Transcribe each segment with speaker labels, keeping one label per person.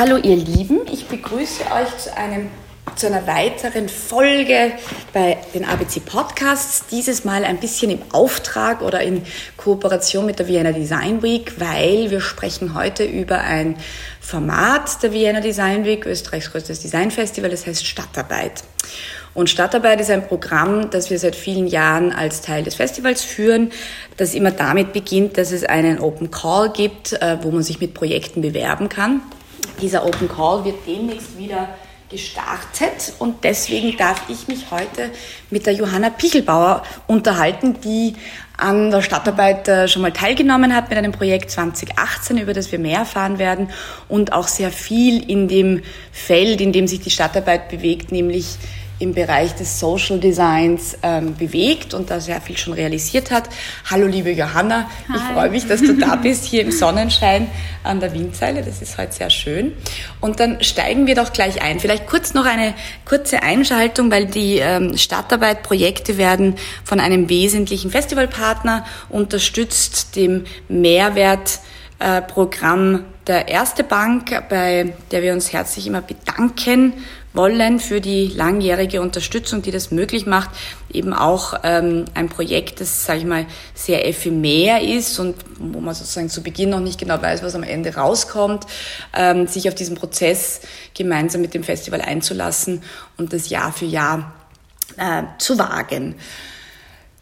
Speaker 1: Hallo ihr Lieben, ich begrüße euch zu, einem, zu einer weiteren Folge bei den ABC Podcasts. Dieses Mal ein bisschen im Auftrag oder in Kooperation mit der Vienna Design Week, weil wir sprechen heute über ein Format der Vienna Design Week, Österreichs größtes Designfestival, das heißt Stadtarbeit. Und Stadtarbeit ist ein Programm, das wir seit vielen Jahren als Teil des Festivals führen, das immer damit beginnt, dass es einen Open Call gibt, äh, wo man sich mit Projekten bewerben kann. Dieser Open Call wird demnächst wieder gestartet und deswegen darf ich mich heute mit der Johanna Pichelbauer unterhalten, die an der Stadtarbeit äh, schon mal teilgenommen hat mit einem Projekt 2018, über das wir mehr erfahren werden und auch sehr viel in dem Feld, in dem sich die Stadtarbeit bewegt, nämlich im Bereich des Social Designs ähm, bewegt und da sehr viel schon realisiert hat. Hallo liebe Johanna, Hi. ich freue mich, dass du da bist, hier im Sonnenschein an der Windseile. Das ist heute sehr schön. Und dann steigen wir doch gleich ein. Vielleicht kurz noch eine kurze Einschaltung, weil die ähm, Stadtarbeit-Projekte werden von einem wesentlichen Festivalpartner unterstützt, dem Mehrwert äh, Programm der Erste Bank, bei der wir uns herzlich immer bedanken wollen für die langjährige Unterstützung, die das möglich macht. Eben auch ähm, ein Projekt, das, sage ich mal, sehr ephemer ist und wo man sozusagen zu Beginn noch nicht genau weiß, was am Ende rauskommt, ähm, sich auf diesen Prozess gemeinsam mit dem Festival einzulassen und das Jahr für Jahr äh, zu wagen.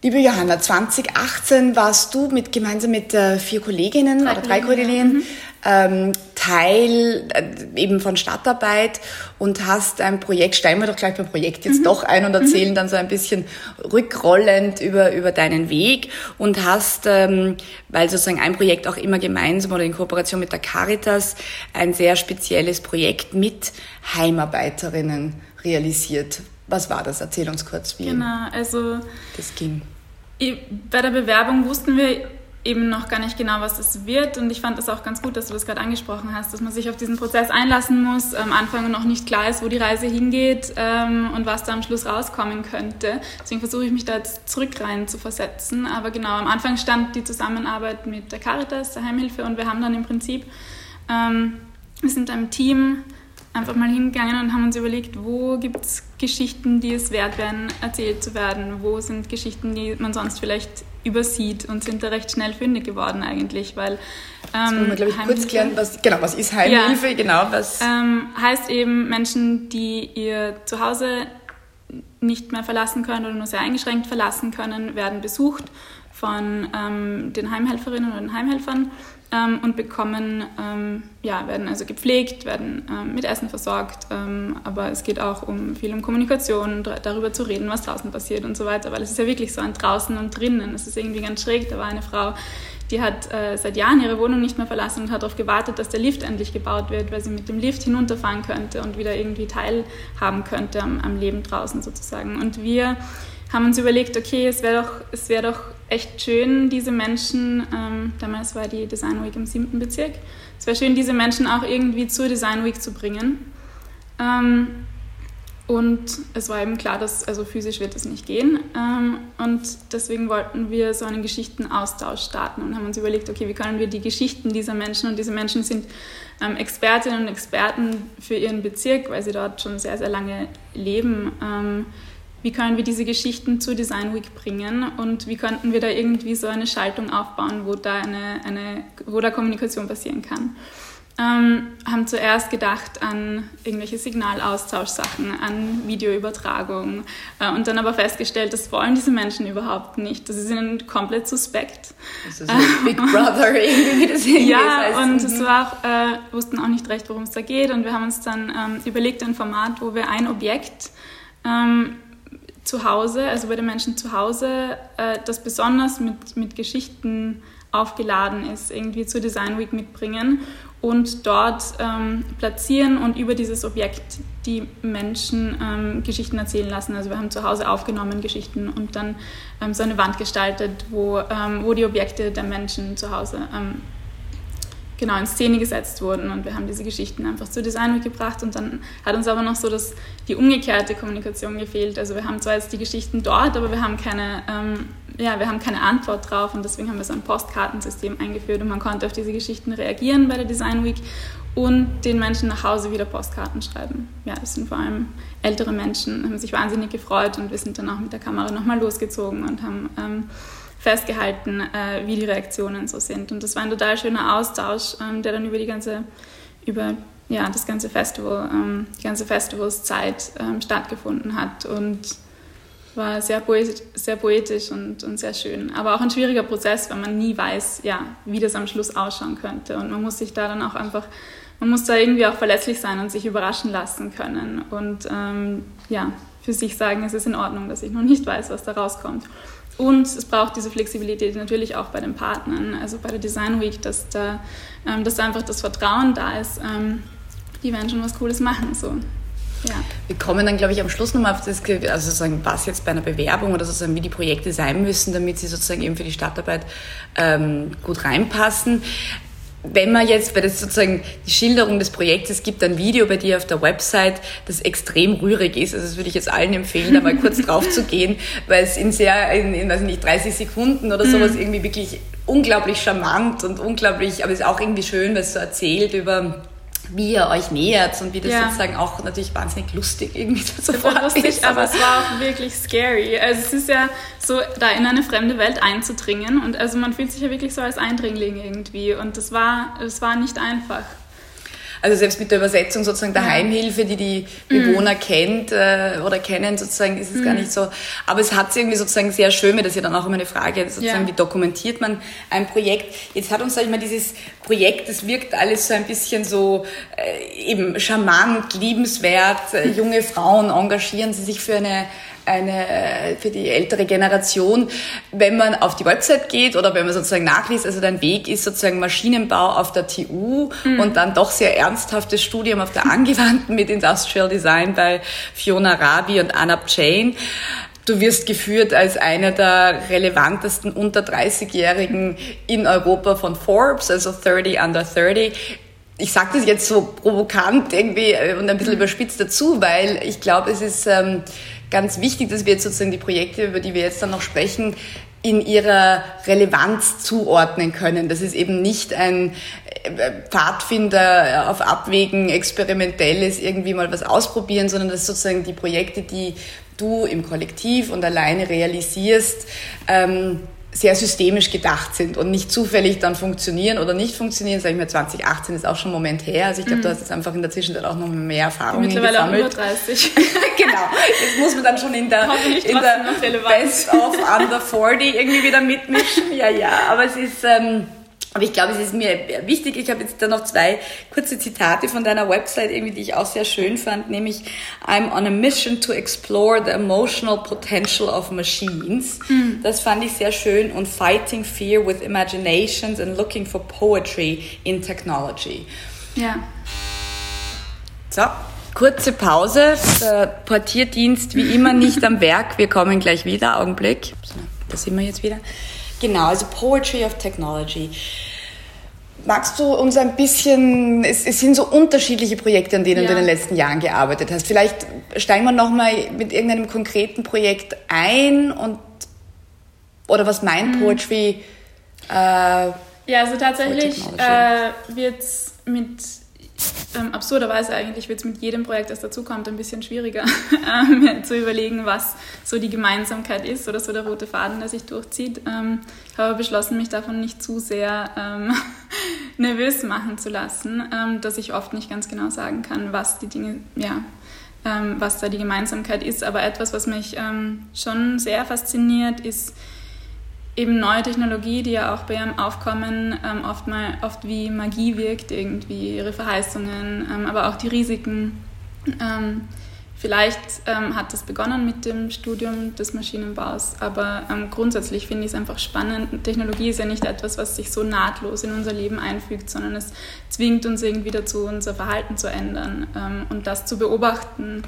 Speaker 1: Liebe Johanna, 2018 warst du mit, gemeinsam mit äh, vier Kolleginnen drei oder drei Kolleginnen mhm. Ähm, Teil äh, eben von Stadtarbeit und hast ein Projekt, steigen wir doch gleich beim Projekt jetzt mhm. doch ein und erzählen mhm. dann so ein bisschen rückrollend über, über deinen Weg und hast, ähm, weil sozusagen ein Projekt auch immer gemeinsam oder in Kooperation mit der Caritas, ein sehr spezielles Projekt mit Heimarbeiterinnen realisiert. Was war das? Erzähl uns kurz, wie
Speaker 2: genau, also
Speaker 1: das ging.
Speaker 2: Bei der Bewerbung wussten wir eben noch gar nicht genau, was es wird. Und ich fand es auch ganz gut, dass du das gerade angesprochen hast, dass man sich auf diesen Prozess einlassen muss, am Anfang noch nicht klar ist, wo die Reise hingeht ähm, und was da am Schluss rauskommen könnte. Deswegen versuche ich mich da jetzt zurück rein zu versetzen. Aber genau, am Anfang stand die Zusammenarbeit mit der Caritas, der Heimhilfe, und wir haben dann im Prinzip, ähm, wir sind einem Team einfach mal hingegangen und haben uns überlegt, wo gibt es Geschichten, die es wert wären, erzählt zu werden? Wo sind Geschichten, die man sonst vielleicht übersieht und sind da recht schnell fündig geworden eigentlich, weil
Speaker 1: ähm, das glaube ich, kurz klären, was, genau, was ist Heimhilfe? Ja, genau,
Speaker 2: was ähm, heißt eben Menschen, die ihr Zuhause nicht mehr verlassen können oder nur sehr eingeschränkt verlassen können, werden besucht von ähm, den Heimhelferinnen oder den Heimhelfern ähm, und bekommen, ähm, ja, werden also gepflegt, werden ähm, mit Essen versorgt, ähm, aber es geht auch um viel um Kommunikation, darüber zu reden, was draußen passiert und so weiter, weil es ist ja wirklich so ein Draußen und Drinnen. Es ist irgendwie ganz schräg. Da war eine Frau, die hat äh, seit Jahren ihre Wohnung nicht mehr verlassen und hat darauf gewartet, dass der Lift endlich gebaut wird, weil sie mit dem Lift hinunterfahren könnte und wieder irgendwie teilhaben könnte am, am Leben draußen sozusagen. Und wir haben uns überlegt, okay, es wäre doch, wär doch echt schön, diese Menschen, ähm, damals war die Design Week im siebten Bezirk, es wäre schön, diese Menschen auch irgendwie zur Design Week zu bringen. Ähm, und es war eben klar, dass also physisch wird es nicht gehen. Ähm, und deswegen wollten wir so einen Geschichtenaustausch starten und haben uns überlegt, okay, wie können wir die Geschichten dieser Menschen, und diese Menschen sind ähm, Expertinnen und Experten für ihren Bezirk, weil sie dort schon sehr, sehr lange leben, ähm, wie können wir diese Geschichten zur Design Week bringen und wie könnten wir da irgendwie so eine Schaltung aufbauen, wo da, eine, eine, wo da Kommunikation passieren kann. Ähm, haben zuerst gedacht an irgendwelche Signalaustauschsachen, an Videoübertragung äh, und dann aber festgestellt, das wollen diese Menschen überhaupt nicht. Das ist ihnen komplett suspekt.
Speaker 1: Das ist ein Big Brother irgendwie,
Speaker 2: das irgendwie Ja, heißt. und es mhm. war auch, äh, wussten auch nicht recht, worum es da geht und wir haben uns dann ähm, überlegt, ein Format, wo wir ein Objekt ähm, zu Hause, also bei den Menschen zu Hause, äh, das besonders mit, mit Geschichten aufgeladen ist, irgendwie zur Design Week mitbringen und dort ähm, platzieren und über dieses Objekt die Menschen ähm, Geschichten erzählen lassen. Also wir haben zu Hause aufgenommen Geschichten und dann ähm, so eine Wand gestaltet, wo, ähm, wo die Objekte der Menschen zu Hause ähm, genau in Szene gesetzt wurden. Und wir haben diese Geschichten einfach zur Design mitgebracht. Und dann hat uns aber noch so dass die umgekehrte Kommunikation gefehlt. Also wir haben zwar jetzt die Geschichten dort, aber wir haben keine, ähm, ja, wir haben keine Antwort drauf. Und deswegen haben wir so ein Postkartensystem eingeführt. Und man konnte auf diese Geschichten reagieren bei der Design Week und den Menschen nach Hause wieder Postkarten schreiben. Ja, das sind vor allem ältere Menschen, haben sich wahnsinnig gefreut. Und wir sind dann auch mit der Kamera nochmal losgezogen und haben ähm, festgehalten, äh, wie die Reaktionen so sind. Und das war ein total schöner Austausch, ähm, der dann über die ganze, über ja, das ganze Festival, ähm, die ganze Festivalszeit ähm, stattgefunden hat und war sehr poetisch, sehr poetisch und, und sehr schön. Aber auch ein schwieriger Prozess, weil man nie weiß, ja, wie das am Schluss ausschauen könnte. Und man muss sich da dann auch einfach, man muss da irgendwie auch verlässlich sein und sich überraschen lassen können. Und ähm, ja, für sich sagen, es ist in Ordnung, dass ich noch nicht weiß, was da rauskommt. Und es braucht diese Flexibilität natürlich auch bei den Partnern, also bei der Design Week, dass da, ähm, dass da einfach das Vertrauen da ist, ähm, die werden schon was Cooles machen. So.
Speaker 1: Ja. Wir kommen dann, glaube ich, am Schluss nochmal auf das, also sozusagen, was jetzt bei einer Bewerbung oder sozusagen, wie die Projekte sein müssen, damit sie sozusagen eben für die Stadtarbeit ähm, gut reinpassen wenn man jetzt, weil das sozusagen die Schilderung des Projektes gibt, ein Video bei dir auf der Website, das extrem rührig ist. Also das würde ich jetzt allen empfehlen, da mal kurz drauf zu gehen, weil es in sehr, in, in weiß nicht, 30 Sekunden oder sowas mhm. irgendwie wirklich unglaublich charmant und unglaublich, aber es ist auch irgendwie schön, weil es so erzählt über wie ihr euch nähert und wie das ja. sozusagen auch natürlich wahnsinnig lustig irgendwie
Speaker 2: sofort lustig, ist. Aber es war auch wirklich scary. Also es ist ja so, da in eine fremde Welt einzudringen und also man fühlt sich ja wirklich so als Eindringling irgendwie und das war, das war nicht einfach.
Speaker 1: Also selbst mit der Übersetzung sozusagen der Heimhilfe, die die Bewohner mhm. kennt äh, oder kennen, sozusagen ist es mhm. gar nicht so. Aber es hat irgendwie sozusagen sehr schön, das ist ja dann auch immer eine Frage, sozusagen, ja. wie dokumentiert man ein Projekt. Jetzt hat uns, sag ich mal, dieses Projekt, das wirkt alles so ein bisschen so äh, eben charmant, liebenswert. Äh, junge Frauen engagieren sie sich für eine eine, für die ältere Generation, wenn man auf die Website geht oder wenn man sozusagen nachliest, also dein Weg ist sozusagen Maschinenbau auf der TU mhm. und dann doch sehr ernsthaftes Studium auf der Angewandten mit Industrial Design bei Fiona Rabi und Anab Chain. Du wirst geführt als einer der relevantesten unter 30-Jährigen in Europa von Forbes, also 30 under 30 ich sage das jetzt so provokant irgendwie und ein bisschen mhm. überspitzt dazu, weil ich glaube, es ist ähm, ganz wichtig, dass wir jetzt sozusagen die Projekte, über die wir jetzt dann noch sprechen, in ihrer Relevanz zuordnen können. Das ist eben nicht ein äh, Pfadfinder auf Abwägen, experimentelles, irgendwie mal was ausprobieren, sondern das ist sozusagen die Projekte, die du im Kollektiv und alleine realisierst, ähm, sehr systemisch gedacht sind und nicht zufällig dann funktionieren oder nicht funktionieren. Sag ich mal, 2018 ist auch schon ein Moment her. Also ich glaube, mhm. du hast jetzt einfach in der Zwischenzeit auch noch mehr Erfahrung
Speaker 2: Mittlerweile gesammelt. auch über 30.
Speaker 1: genau. Jetzt muss man dann schon in der, in der Best of Under 40 irgendwie wieder mitmischen. Ja, ja. Aber es ist... Ähm, aber ich glaube, es ist mir wichtig. Ich habe jetzt da noch zwei kurze Zitate von deiner Website, irgendwie, die ich auch sehr schön fand, nämlich I'm on a mission to explore the emotional potential of machines. Mhm. Das fand ich sehr schön und fighting fear with imaginations and looking for poetry in technology.
Speaker 2: Ja.
Speaker 1: So, kurze Pause. Der Portierdienst wie immer nicht am Werk. Wir kommen gleich wieder. Augenblick. So, da sind wir jetzt wieder. Genau, also Poetry of Technology. Magst du uns ein bisschen, es, es, sind so unterschiedliche Projekte, an denen ja. du in den letzten Jahren gearbeitet hast. Vielleicht steigen wir nochmal mit irgendeinem konkreten Projekt ein und, oder was meint mhm. Poetry?
Speaker 2: Äh, ja, also tatsächlich äh, wird es mit ähm, absurderweise eigentlich wird es mit jedem Projekt, das dazukommt, ein bisschen schwieriger ähm, zu überlegen, was so die Gemeinsamkeit ist oder so der rote Faden, der sich durchzieht. Ähm, ich habe beschlossen, mich davon nicht zu sehr ähm, nervös machen zu lassen, ähm, dass ich oft nicht ganz genau sagen kann, was die Dinge, ja, ähm, was da die Gemeinsamkeit ist. Aber etwas, was mich schon sehr fasziniert, ist, eben neue Technologie, die ja auch bei ihrem Aufkommen ähm, oft, mal, oft wie Magie wirkt, irgendwie ihre Verheißungen, ähm, aber auch die Risiken. Ähm, vielleicht ähm, hat das begonnen mit dem Studium des Maschinenbaus, aber ähm, grundsätzlich finde ich es einfach spannend. Technologie ist ja nicht etwas, was sich so nahtlos in unser Leben einfügt, sondern es zwingt uns irgendwie dazu, unser Verhalten zu ändern ähm, und das zu beobachten.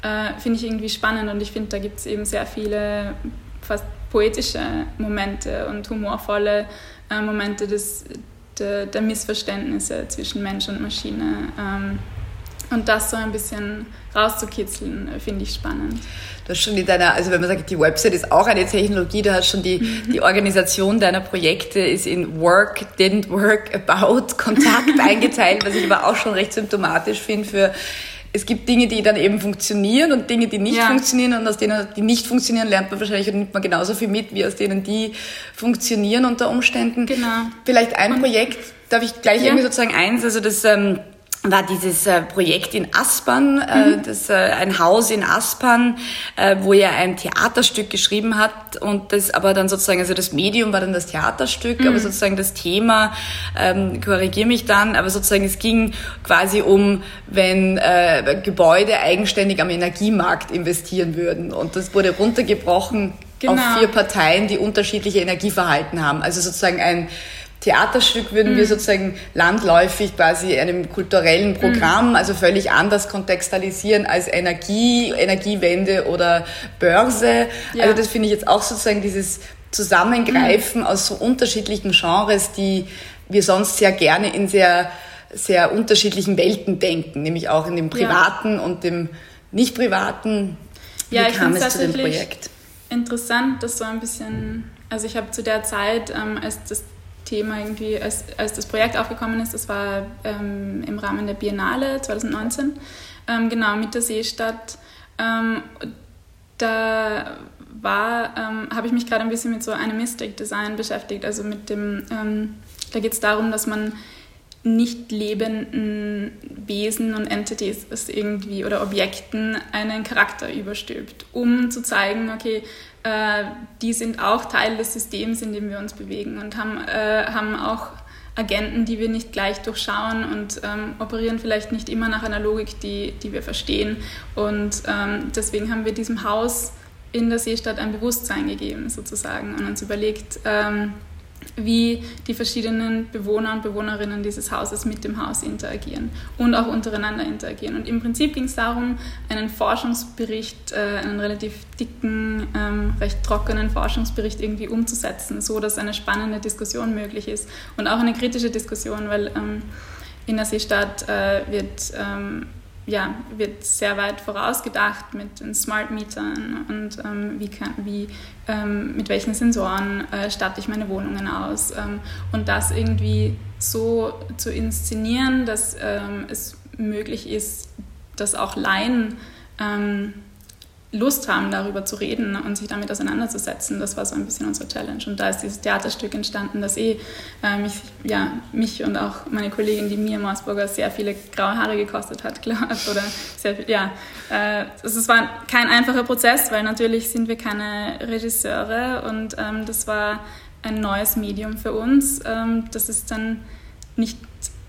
Speaker 2: Äh, finde ich irgendwie spannend und ich finde, da gibt es eben sehr viele fast poetische Momente und humorvolle äh, Momente des, der, der, Missverständnisse zwischen Mensch und Maschine. Ähm, Und das so ein bisschen rauszukitzeln, finde ich spannend.
Speaker 1: Du hast schon in deiner, also wenn man sagt, die Website ist auch eine Technologie, du hast schon die, mhm. die Organisation deiner Projekte ist in Work, Didn't Work, About, Kontakt eingeteilt, was ich aber auch schon recht symptomatisch finde für es gibt Dinge, die dann eben funktionieren und Dinge, die nicht ja. funktionieren und aus denen, die nicht funktionieren, lernt man wahrscheinlich und nimmt man genauso viel mit, wie aus denen, die funktionieren unter Umständen.
Speaker 2: Genau.
Speaker 1: Vielleicht ein und, Projekt, darf ich gleich ja. irgendwie sozusagen eins, also das, ähm, war dieses äh, Projekt in Aspern, äh, mhm. das, äh, ein Haus in Aspern, äh, wo er ein Theaterstück geschrieben hat und das aber dann sozusagen, also das Medium war dann das Theaterstück, mhm. aber sozusagen das Thema, ähm, korrigiere mich dann, aber sozusagen es ging quasi um, wenn äh, Gebäude eigenständig am Energiemarkt investieren würden und das wurde runtergebrochen genau. auf vier Parteien, die unterschiedliche Energieverhalten haben, also sozusagen ein Theaterstück würden mhm. wir sozusagen landläufig quasi einem kulturellen mhm. Programm, mhm. also völlig anders kontextualisieren als Energie, Energiewende oder Börse. Ja. Also das finde ich jetzt auch sozusagen dieses Zusammengreifen mhm. aus so unterschiedlichen Genres, die wir sonst sehr gerne in sehr, sehr unterschiedlichen Welten denken, nämlich auch in dem privaten ja. und dem nicht privaten.
Speaker 2: Wie ja, kam es zu dem Projekt? Interessant, dass so ein bisschen, also ich habe zu der Zeit, ähm, als das Thema irgendwie, als, als das Projekt aufgekommen ist, das war ähm, im Rahmen der Biennale 2019, ähm, genau mit der Seestadt. Ähm, da war, ähm, habe ich mich gerade ein bisschen mit so Animistic Design beschäftigt, also mit dem, ähm, da geht es darum, dass man nicht lebenden Wesen und Entities irgendwie oder Objekten einen Charakter überstülpt, um zu zeigen, okay, äh, die sind auch Teil des Systems, in dem wir uns bewegen und haben, äh, haben auch Agenten, die wir nicht gleich durchschauen und ähm, operieren vielleicht nicht immer nach einer Logik, die, die wir verstehen. Und ähm, deswegen haben wir diesem Haus in der Seestadt ein Bewusstsein gegeben, sozusagen, und uns überlegt, ähm, wie die verschiedenen Bewohner und Bewohnerinnen dieses Hauses mit dem Haus interagieren und auch untereinander interagieren. Und im Prinzip ging es darum, einen Forschungsbericht, äh, einen relativ dicken, ähm, recht trockenen Forschungsbericht irgendwie umzusetzen, so dass eine spannende Diskussion möglich ist und auch eine kritische Diskussion, weil ähm, in der Seestadt äh, wird ähm, ja, wird sehr weit vorausgedacht mit den Smart Metern und ähm, wie kann, wie, ähm, mit welchen Sensoren äh, statte ich meine Wohnungen aus. Ähm, und das irgendwie so zu inszenieren, dass ähm, es möglich ist, dass auch Laien ähm, Lust haben, darüber zu reden und sich damit auseinanderzusetzen. Das war so ein bisschen unsere Challenge. Und da ist dieses Theaterstück entstanden, das eh äh, mich, ja, mich und auch meine Kollegin, die Mia Morsburger, sehr viele graue Haare gekostet hat, glaube ich. Ja. Äh, es war kein einfacher Prozess, weil natürlich sind wir keine Regisseure und ähm, das war ein neues Medium für uns. Ähm, das ist dann nicht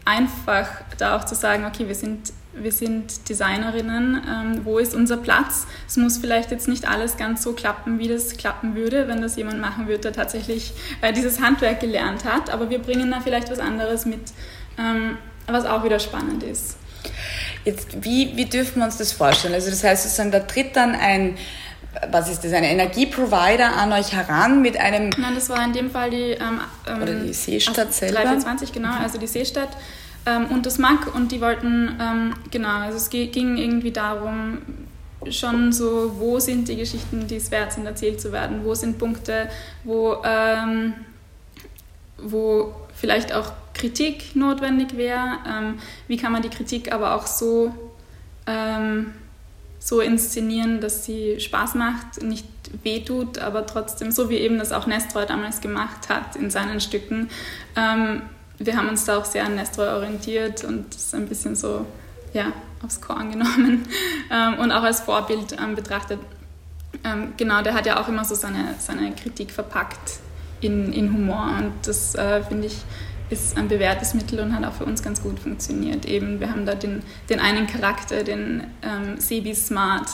Speaker 2: einfach, da auch zu sagen, okay, wir sind wir sind Designerinnen, ähm, wo ist unser Platz? Es muss vielleicht jetzt nicht alles ganz so klappen, wie das klappen würde, wenn das jemand machen würde, der tatsächlich äh, dieses Handwerk gelernt hat, aber wir bringen da vielleicht was anderes mit, ähm, was auch wieder spannend ist.
Speaker 1: Jetzt, wie, wie dürfen wir uns das vorstellen? Also das heißt sozusagen, da tritt dann ein, was ist das, ein Energieprovider an euch heran mit einem...
Speaker 2: Nein, das war in dem Fall die... Ähm,
Speaker 1: Oder die Seestadt selber?
Speaker 2: 324, genau, also die Seestadt ähm, und das MAG und die wollten, ähm, genau, also es ging irgendwie darum, schon so, wo sind die Geschichten, die es wert sind, erzählt zu werden, wo sind Punkte, wo, ähm, wo vielleicht auch Kritik notwendig wäre, ähm, wie kann man die Kritik aber auch so, ähm, so inszenieren, dass sie Spaß macht, nicht wehtut, aber trotzdem, so wie eben das auch Nestroy damals gemacht hat in seinen Stücken, ähm, wir haben uns da auch sehr an Nestor orientiert und das ein bisschen so ja, aufs Korn genommen ähm, und auch als Vorbild ähm, betrachtet. Ähm, genau, der hat ja auch immer so seine, seine Kritik verpackt in, in Humor und das äh, finde ich ist ein bewährtes Mittel und hat auch für uns ganz gut funktioniert. Eben, wir haben da den, den einen Charakter, den ähm, Sebi Smart,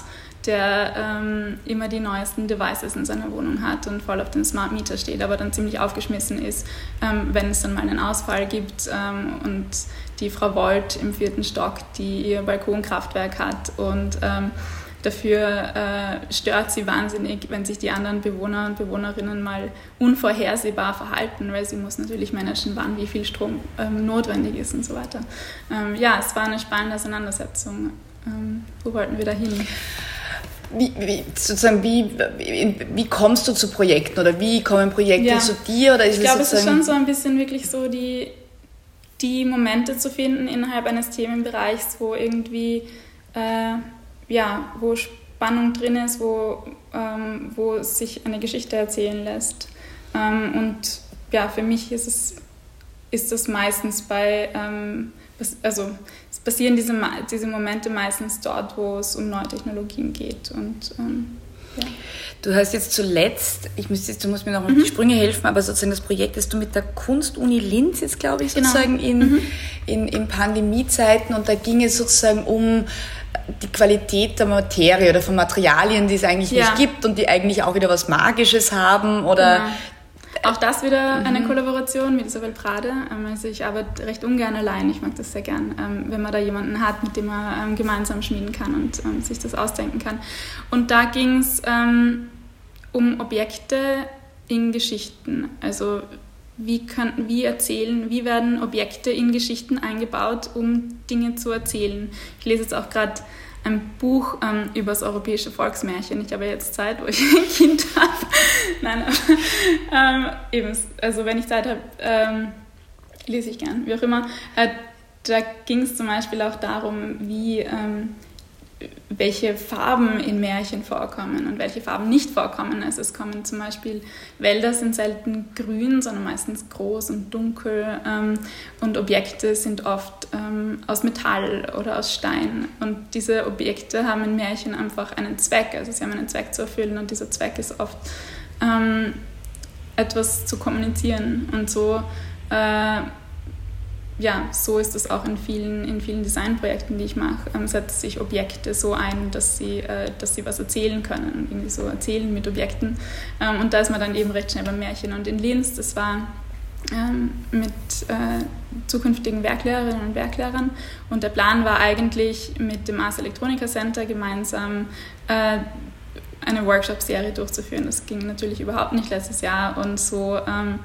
Speaker 2: der ähm, immer die neuesten Devices in seiner Wohnung hat und voll auf den Smart Meter steht, aber dann ziemlich aufgeschmissen ist, ähm, wenn es dann mal einen Ausfall gibt. Ähm, und die Frau Volt im vierten Stock, die ihr Balkonkraftwerk hat und ähm, dafür äh, stört sie wahnsinnig, wenn sich die anderen Bewohner und Bewohnerinnen mal unvorhersehbar verhalten, weil sie muss natürlich managen, wann wie viel Strom ähm, notwendig ist und so weiter. Ähm, ja, es war eine spannende Auseinandersetzung. Ähm, wo wollten wir da hin?
Speaker 1: Wie, wie, sozusagen, wie, wie, wie, kommst du zu Projekten oder wie kommen Projekte ja. zu dir? Oder
Speaker 2: ist ich glaube, es ist schon so ein bisschen wirklich so die, die Momente zu finden innerhalb eines Themenbereichs, wo irgendwie, äh, ja, wo Spannung drin ist, wo, ähm, wo sich eine Geschichte erzählen lässt. Ähm, und ja, für mich ist es ist das meistens bei, ähm, also passieren diese, diese Momente meistens dort, wo es um neue Technologien geht. Und, ähm, ja.
Speaker 1: Du hast jetzt zuletzt, ich müsste jetzt, du musst mir noch auf mhm. die Sprünge helfen, aber sozusagen das Projekt, das du mit der Kunstuni Linz jetzt, glaube ich, genau. sozusagen genau. in, mhm. in, in Pandemiezeiten und da ging es sozusagen um die Qualität der Materie oder von Materialien, die es eigentlich ja. nicht gibt und die eigentlich auch wieder was Magisches haben oder genau.
Speaker 2: Auch das wieder mhm. eine Kollaboration mit Isabel Prade. Ähm, also ich arbeite recht ungern allein. Ich mag das sehr gern, ähm, wenn man da jemanden hat, mit dem man ähm, gemeinsam schmieden kann und sich das ausdenken kann. Und da ging es um Objekte in Geschichten. Also wie, können, wie erzählen, wie werden Objekte in Geschichten eingebaut, um Dinge zu erzählen. Ich lese jetzt auch gerade ein Buch ähm, über das europäische Volksmärchen. Ich habe jetzt Zeit, wo ich ein Kind habe. Nein, aber ähm, eben, also wenn ich Zeit habe, ähm, lese ich gern, wie auch immer. Äh, da ging es zum Beispiel auch darum, wie ähm, welche Farben in Märchen vorkommen und welche Farben nicht vorkommen. Also es kommen zum Beispiel Wälder sind selten grün, sondern meistens groß und dunkel ähm, und Objekte sind oft ähm, aus Metall oder aus Stein. Und diese Objekte haben in Märchen einfach einen Zweck, also sie haben einen Zweck zu erfüllen und dieser Zweck ist oft ähm, etwas zu kommunizieren und so äh, ja, so ist es auch in vielen, in vielen Designprojekten, die ich mache, ähm, setzen sich Objekte so ein, dass sie, äh, dass sie was erzählen können irgendwie so erzählen mit Objekten. Ähm, und da ist man dann eben recht schnell beim Märchen. Und in Linz, das war ähm, mit äh, zukünftigen Werklehrerinnen und Werklehrern. Und der Plan war eigentlich mit dem Ars Electronica Center gemeinsam äh, eine Workshop-Serie durchzuführen. Das ging natürlich überhaupt nicht letztes Jahr und so. Ähm,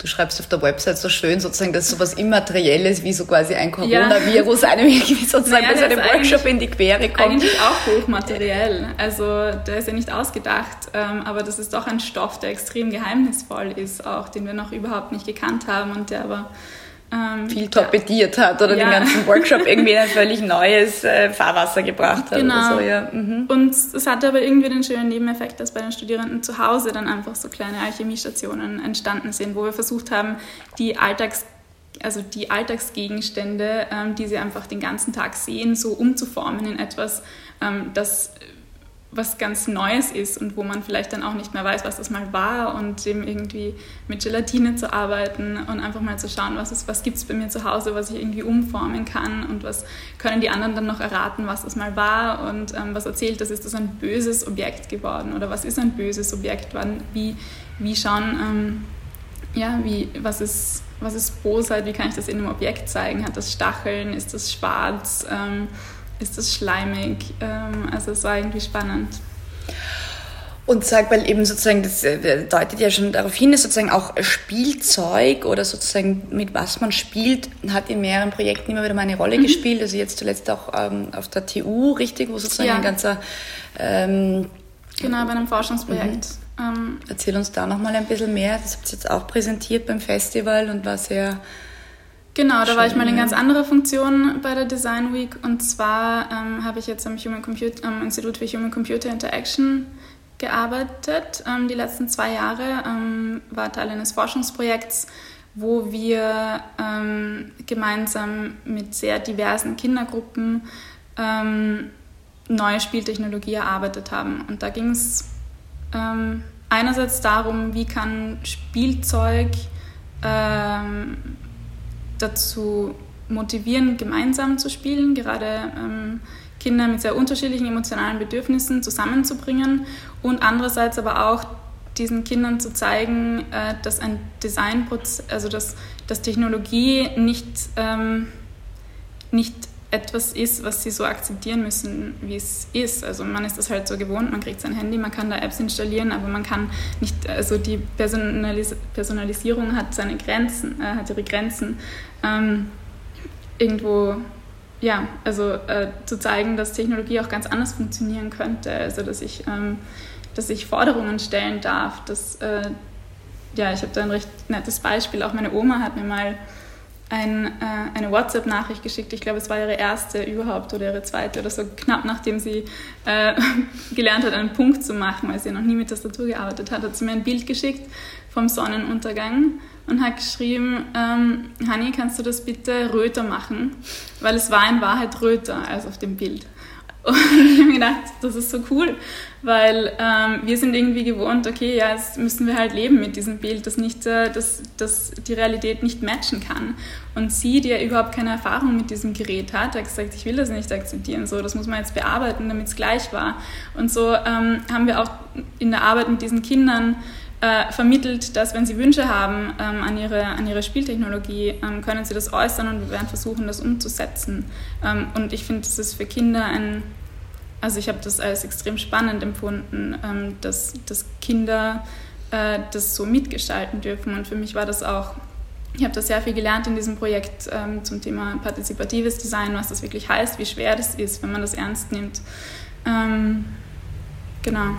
Speaker 1: du schreibst auf der Website so schön sozusagen, dass sowas Immaterielles wie so quasi ein Coronavirus ja. einem irgendwie sozusagen naja, bei so einem Workshop in die Quere kommt.
Speaker 2: Eigentlich auch hochmateriell. Also der ist ja nicht ausgedacht, ähm, aber das ist doch ein Stoff, der extrem geheimnisvoll ist, auch den wir noch überhaupt nicht gekannt haben und der aber
Speaker 1: ähm, viel torpediert hat oder ja. den ganzen Workshop irgendwie in ein völlig neues äh, Fahrwasser gebracht hat.
Speaker 2: Genau. So, ja. mhm. Und es hatte aber irgendwie den schönen Nebeneffekt, dass bei den Studierenden zu Hause dann einfach so kleine Alchemiestationen entstanden sind, wo wir versucht haben, die Alltags also die Alltagsgegenstände, ähm, die sie einfach den ganzen Tag sehen, so umzuformen in etwas, ähm, das was ganz Neues ist und wo man vielleicht dann auch nicht mehr weiß, was das mal war und eben irgendwie mit Gelatine zu arbeiten und einfach mal zu schauen, was, was gibt es bei mir zu Hause, was ich irgendwie umformen kann und was können die anderen dann noch erraten, was das mal war und ähm, was erzählt das, ist das ein böses Objekt geworden oder was ist ein böses Objekt, wann, wie, wie schauen, ähm, ja, wie, was ist, was ist Bosheit, wie kann ich das in einem Objekt zeigen, hat das Stacheln, ist das schwarz, ähm, ist es schleimig. Ähm, also es war irgendwie spannend.
Speaker 1: Und sag, weil eben sozusagen, das äh, deutet ja schon darauf hin, dass sozusagen auch Spielzeug oder sozusagen mit was man spielt, hat in mehreren Projekten immer wieder mal eine Rolle mhm. gespielt. Also jetzt zuletzt auch ähm, auf der TU, richtig, wo sozusagen ja. ein ganzer... Ähm,
Speaker 2: genau, bei einem Forschungsprojekt.
Speaker 1: Mhm. Ähm, Erzähl uns da nochmal ein bisschen mehr. Das habt ihr jetzt auch präsentiert beim Festival und war sehr
Speaker 2: Genau, da war ich mal in ganz anderer Funktion bei der Design Week und zwar ähm, habe ich jetzt am, Human Computer, am Institut für Human Computer Interaction gearbeitet. Ähm, die letzten zwei Jahre ähm, war Teil eines Forschungsprojekts, wo wir ähm, gemeinsam mit sehr diversen Kindergruppen ähm, neue Spieltechnologie erarbeitet haben. Und da ging es ähm, einerseits darum, wie kann Spielzeug ähm, dazu motivieren, gemeinsam zu spielen, gerade ähm, Kinder mit sehr unterschiedlichen emotionalen Bedürfnissen zusammenzubringen und andererseits aber auch diesen Kindern zu zeigen, äh, dass ein Designprozess, also dass, dass Technologie nicht, ähm, nicht etwas ist, was sie so akzeptieren müssen, wie es ist. Also man ist das halt so gewohnt, man kriegt sein Handy, man kann da Apps installieren, aber man kann nicht, also die Personalis Personalisierung hat seine Grenzen, äh, hat ihre Grenzen. Ähm, irgendwo, ja, also äh, zu zeigen, dass Technologie auch ganz anders funktionieren könnte, also dass ich, ähm, dass ich Forderungen stellen darf, dass, äh, ja, ich habe da ein recht nettes Beispiel, auch meine Oma hat mir mal ein, äh, eine WhatsApp-Nachricht geschickt. Ich glaube, es war ihre erste überhaupt oder ihre zweite oder so, knapp nachdem sie äh, gelernt hat, einen Punkt zu machen, weil sie noch nie mit Tastatur gearbeitet hat, hat sie mir ein Bild geschickt vom Sonnenuntergang und hat geschrieben, ähm, Hani, kannst du das bitte röter machen? Weil es war in Wahrheit röter als auf dem Bild. Und ich habe mir gedacht, das ist so cool, weil ähm, wir sind irgendwie gewohnt, okay, ja, jetzt müssen wir halt leben mit diesem Bild, das, nicht, äh, das, die Realität nicht matchen kann. Und sie, die ja überhaupt keine Erfahrung mit diesem Gerät hat, hat gesagt, ich will das nicht akzeptieren, so, das muss man jetzt bearbeiten, damit es gleich war. Und so ähm, haben wir auch in der Arbeit mit diesen Kindern äh, vermittelt, dass wenn sie Wünsche haben ähm, an, ihre, an ihre Spieltechnologie, ähm, können sie das äußern und wir werden versuchen, das umzusetzen. Ähm, und ich finde, das ist für Kinder ein, also ich habe das als extrem spannend empfunden, ähm, dass, dass Kinder äh, das so mitgestalten dürfen. Und für mich war das auch, ich habe da sehr viel gelernt in diesem Projekt ähm, zum Thema partizipatives Design, was das wirklich heißt, wie schwer das ist, wenn man das ernst nimmt. Ähm, genau.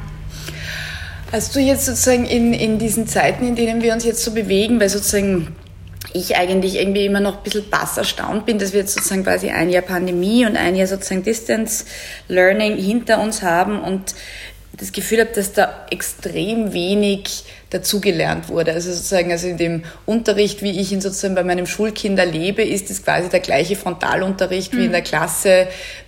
Speaker 1: Hast du jetzt sozusagen in, in diesen Zeiten, in denen wir uns jetzt so bewegen, weil sozusagen ich eigentlich irgendwie immer noch ein bisschen bass erstaunt bin, dass wir jetzt sozusagen quasi ein Jahr Pandemie und ein Jahr sozusagen Distance Learning hinter uns haben und das Gefühl habe, dass da extrem wenig dazugelernt wurde. Also sozusagen, also in dem Unterricht, wie ich ihn sozusagen bei meinem Schulkind erlebe, ist es quasi der gleiche Frontalunterricht mhm. wie in der Klasse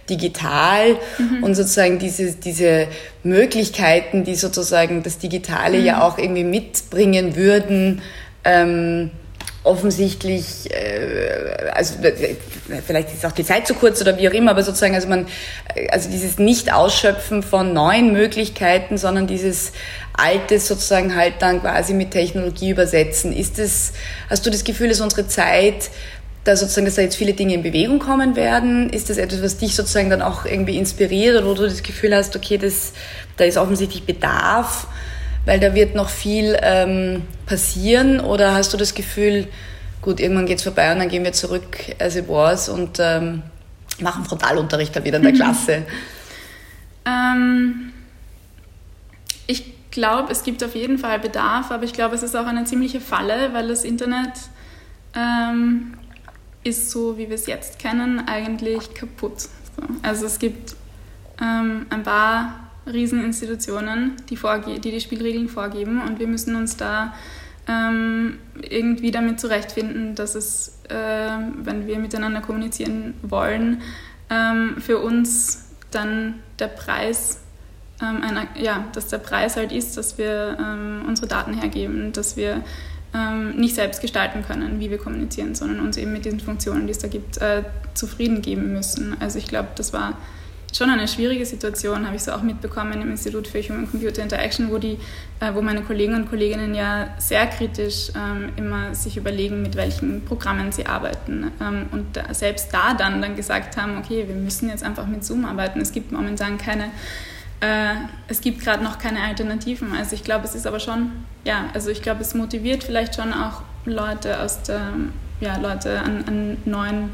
Speaker 1: digital mhm. und sozusagen diese, diese Möglichkeiten, die sozusagen das Digitale mhm. ja auch irgendwie mitbringen würden, ähm, offensichtlich, äh, also vielleicht ist auch die Zeit zu kurz oder wie auch immer, aber sozusagen, also man, also dieses Nicht-Ausschöpfen von neuen Möglichkeiten, sondern dieses Altes sozusagen halt dann quasi mit Technologie übersetzen. Ist es, hast du das Gefühl, dass unsere Zeit da sozusagen, dass da jetzt viele Dinge in Bewegung kommen werden? Ist das etwas, was dich sozusagen dann auch irgendwie inspiriert oder wo du das Gefühl hast, okay, das, da ist offensichtlich Bedarf? Weil da wird noch viel ähm, passieren? Oder hast du das Gefühl, gut, irgendwann geht es vorbei und dann gehen wir zurück as it was und ähm, machen Frontalunterricht da wieder in der Klasse?
Speaker 2: Ähm, ich glaube, es gibt auf jeden Fall Bedarf, aber ich glaube, es ist auch eine ziemliche Falle, weil das Internet ähm, ist so, wie wir es jetzt kennen, eigentlich kaputt. So. Also es gibt ähm, ein paar Rieseninstitutionen, die, die die Spielregeln vorgeben und wir müssen uns da ähm, irgendwie damit zurechtfinden, dass es, äh, wenn wir miteinander kommunizieren wollen, ähm, für uns dann der Preis, ähm, einer, ja, dass der Preis halt ist, dass wir ähm, unsere Daten hergeben, dass wir ähm, nicht selbst gestalten können, wie wir kommunizieren, sondern uns eben mit diesen Funktionen, die es da gibt, äh, zufrieden geben müssen. Also ich glaube, das war schon eine schwierige Situation, habe ich so auch mitbekommen im Institut für Human Computer Interaction, wo, die, äh, wo meine Kollegen und Kolleginnen ja sehr kritisch ähm, immer sich überlegen, mit welchen Programmen sie arbeiten. Ähm, und da, selbst da dann, dann gesagt haben, okay, wir müssen jetzt einfach mit Zoom arbeiten. Es gibt momentan keine, äh, es gibt gerade noch keine Alternativen. Also ich glaube, es ist aber schon, ja, also ich glaube, es motiviert vielleicht schon auch Leute aus der, ja, Leute an, an neuen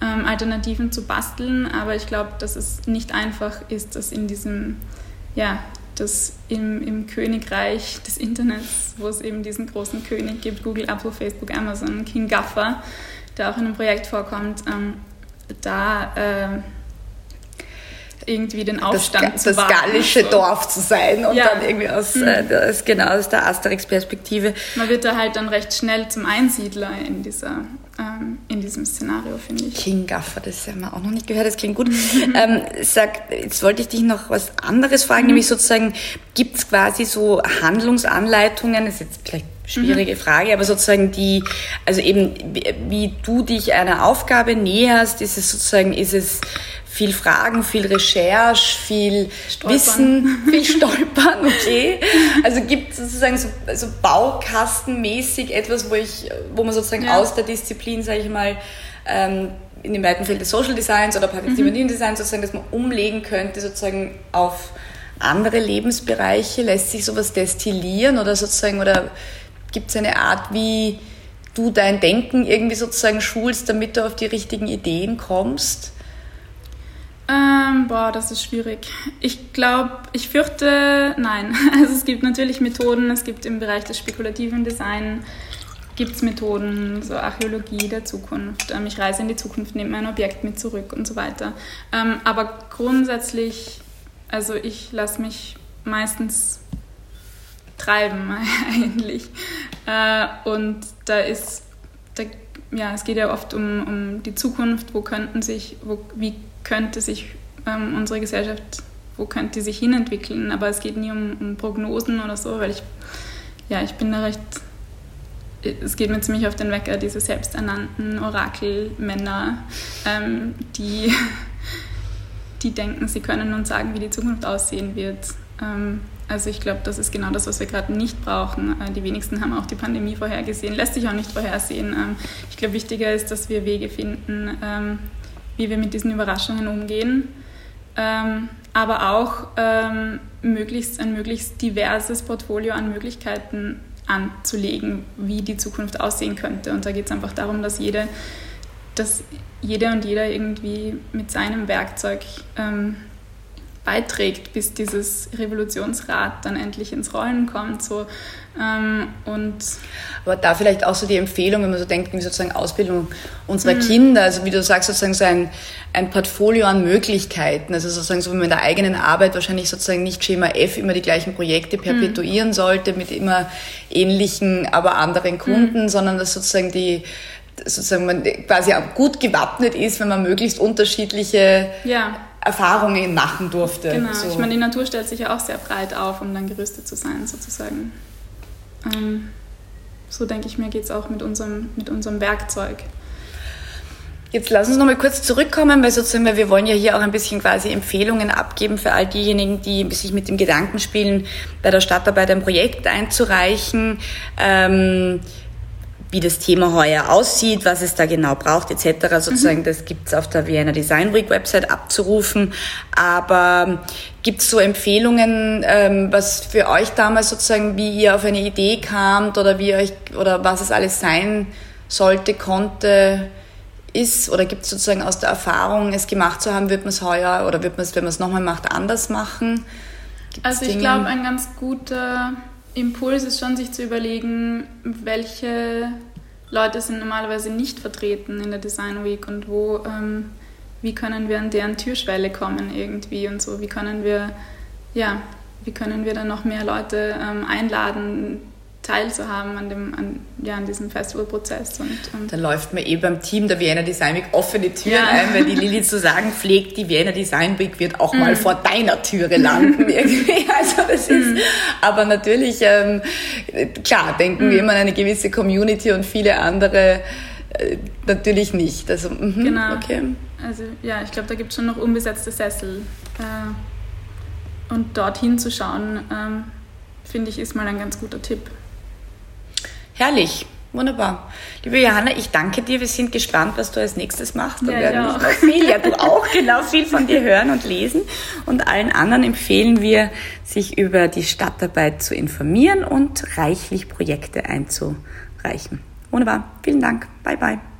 Speaker 2: ähm, Alternativen zu basteln, aber ich glaube, dass es nicht einfach ist, dass in diesem, ja, dass im, im Königreich des Internets, wo es eben diesen großen König gibt, Google, Apple, Facebook, Amazon, King Gaffer, der auch in einem Projekt vorkommt, ähm, da äh, irgendwie den Aufstand
Speaker 1: das, zu wagen. Das gallische so. Dorf zu sein und ja. dann irgendwie aus, mhm. äh, das, genau aus der Asterix-Perspektive.
Speaker 2: Man wird da halt dann recht schnell zum Einsiedler in, dieser, ähm, in diesem Szenario, finde ich.
Speaker 1: King Gaffer, das haben wir auch noch nicht gehört, das klingt gut. Mhm. Ähm, sag, jetzt wollte ich dich noch was anderes fragen, mhm. nämlich sozusagen, gibt es quasi so Handlungsanleitungen, das ist jetzt vielleicht schwierige mhm. Frage, aber sozusagen die, also eben, wie, wie du dich einer Aufgabe näherst, ist es sozusagen, ist es viel Fragen, viel Recherche, viel Stolpern. Wissen, viel Stolpern, okay. Also gibt es sozusagen so, so baukastenmäßig etwas, wo ich, wo man sozusagen ja. aus der Disziplin, sage ich mal, ähm, in dem weiten Feld des Social Designs oder partizipativen mhm. Designs sozusagen, dass man umlegen könnte sozusagen auf andere Lebensbereiche? Lässt sich sowas destillieren oder sozusagen, oder gibt es eine Art, wie du dein Denken irgendwie sozusagen schulst, damit du auf die richtigen Ideen kommst?
Speaker 2: Ähm, boah, das ist schwierig. Ich glaube, ich fürchte, nein. Also es gibt natürlich Methoden, es gibt im Bereich des spekulativen Design gibt es Methoden, so Archäologie der Zukunft. Ähm, ich reise in die Zukunft, nehme mein Objekt mit zurück und so weiter. Ähm, aber grundsätzlich, also ich lasse mich meistens treiben eigentlich. Äh, und da ist, da, ja, es geht ja oft um, um die Zukunft, wo könnten sich, wo, wie könnte sich ähm, unsere Gesellschaft, wo könnte die sich hinentwickeln, aber es geht nie um, um Prognosen oder so, weil ich, ja, ich bin da recht, es geht mir ziemlich auf den Wecker, diese selbsternannten Orakelmänner, ähm, die, die denken, sie können uns sagen, wie die Zukunft aussehen wird. Ähm, also ich glaube, das ist genau das, was wir gerade nicht brauchen. Äh, die wenigsten haben auch die Pandemie vorhergesehen, lässt sich auch nicht vorhersehen. Ähm, ich glaube, wichtiger ist, dass wir Wege finden, ähm, wie wir mit diesen Überraschungen umgehen, ähm, aber auch ähm, möglichst ein möglichst diverses Portfolio an Möglichkeiten anzulegen, wie die Zukunft aussehen könnte. Und da geht es einfach darum, dass jede, dass jede und jeder irgendwie mit seinem Werkzeug ähm, beiträgt, bis dieses Revolutionsrad dann endlich ins Rollen kommt. So. Ähm, und
Speaker 1: Aber da vielleicht auch so die Empfehlung, wenn man so denkt, wie sozusagen Ausbildung unserer mhm. Kinder, also wie du sagst, sozusagen so ein, ein Portfolio an Möglichkeiten, also sozusagen so wie man in der eigenen Arbeit wahrscheinlich sozusagen nicht Schema F immer die gleichen Projekte perpetuieren mhm. sollte mit immer ähnlichen, aber anderen Kunden, mhm. sondern dass sozusagen die sozusagen man quasi gut gewappnet ist, wenn man möglichst unterschiedliche
Speaker 2: ja
Speaker 1: Erfahrungen machen durfte.
Speaker 2: Genau, so. ich meine, die Natur stellt sich ja auch sehr breit auf, um dann gerüstet zu sein, sozusagen. Ähm, so denke ich mir, geht es auch mit unserem, mit unserem Werkzeug.
Speaker 1: Jetzt lass uns nochmal kurz zurückkommen, weil sozusagen, weil wir wollen ja hier auch ein bisschen quasi Empfehlungen abgeben für all diejenigen, die sich mit dem Gedanken spielen, bei der Stadtarbeit ein Projekt einzureichen. Ähm, wie das Thema heuer aussieht, was es da genau braucht, etc. Sozusagen, mhm. das gibt es auf der Vienna Design Week Website abzurufen. Aber gibt es so Empfehlungen, ähm, was für euch damals sozusagen, wie ihr auf eine Idee kamt oder wie euch oder was es alles sein sollte, konnte? ist oder gibt es sozusagen aus der Erfahrung, es gemacht zu haben, wird man es heuer oder wird man es, wenn man es nochmal macht, anders machen?
Speaker 2: Gibt's also ich glaube, ein ganz guter Impuls ist schon, sich zu überlegen, welche Leute sind normalerweise nicht vertreten in der Design Week und wo, ähm, wie können wir an deren Türschwelle kommen irgendwie und so, wie können wir, ja, wie können wir dann noch mehr Leute ähm, einladen, teilzuhaben an, dem, an, ja, an diesem Festivalprozess. Und,
Speaker 1: und da läuft man eh beim Team der Vienna Design Week offene Türen ja. ein, weil die Lilly zu sagen pflegt, die Vienna Design Week wird auch mm. mal vor deiner Türe landen irgendwie. Also das ist, mm. aber natürlich, ähm, klar, denken mm. wir immer an eine gewisse Community und viele andere äh, natürlich nicht. Also,
Speaker 2: mh, genau. Okay. Also ja, ich glaube, da gibt es schon noch unbesetzte Sessel. Äh, und dorthin zu schauen, ähm, finde ich, ist mal ein ganz guter Tipp.
Speaker 1: Herrlich. Wunderbar. Liebe Johanna, ich danke dir. Wir sind gespannt, was du als nächstes machst.
Speaker 2: Und ja, werden
Speaker 1: nicht noch viel, ja, du auch, genau, viel von dir hören und lesen. Und allen anderen empfehlen wir, sich über die Stadtarbeit zu informieren und reichlich Projekte einzureichen. Wunderbar. Vielen Dank. Bye, bye.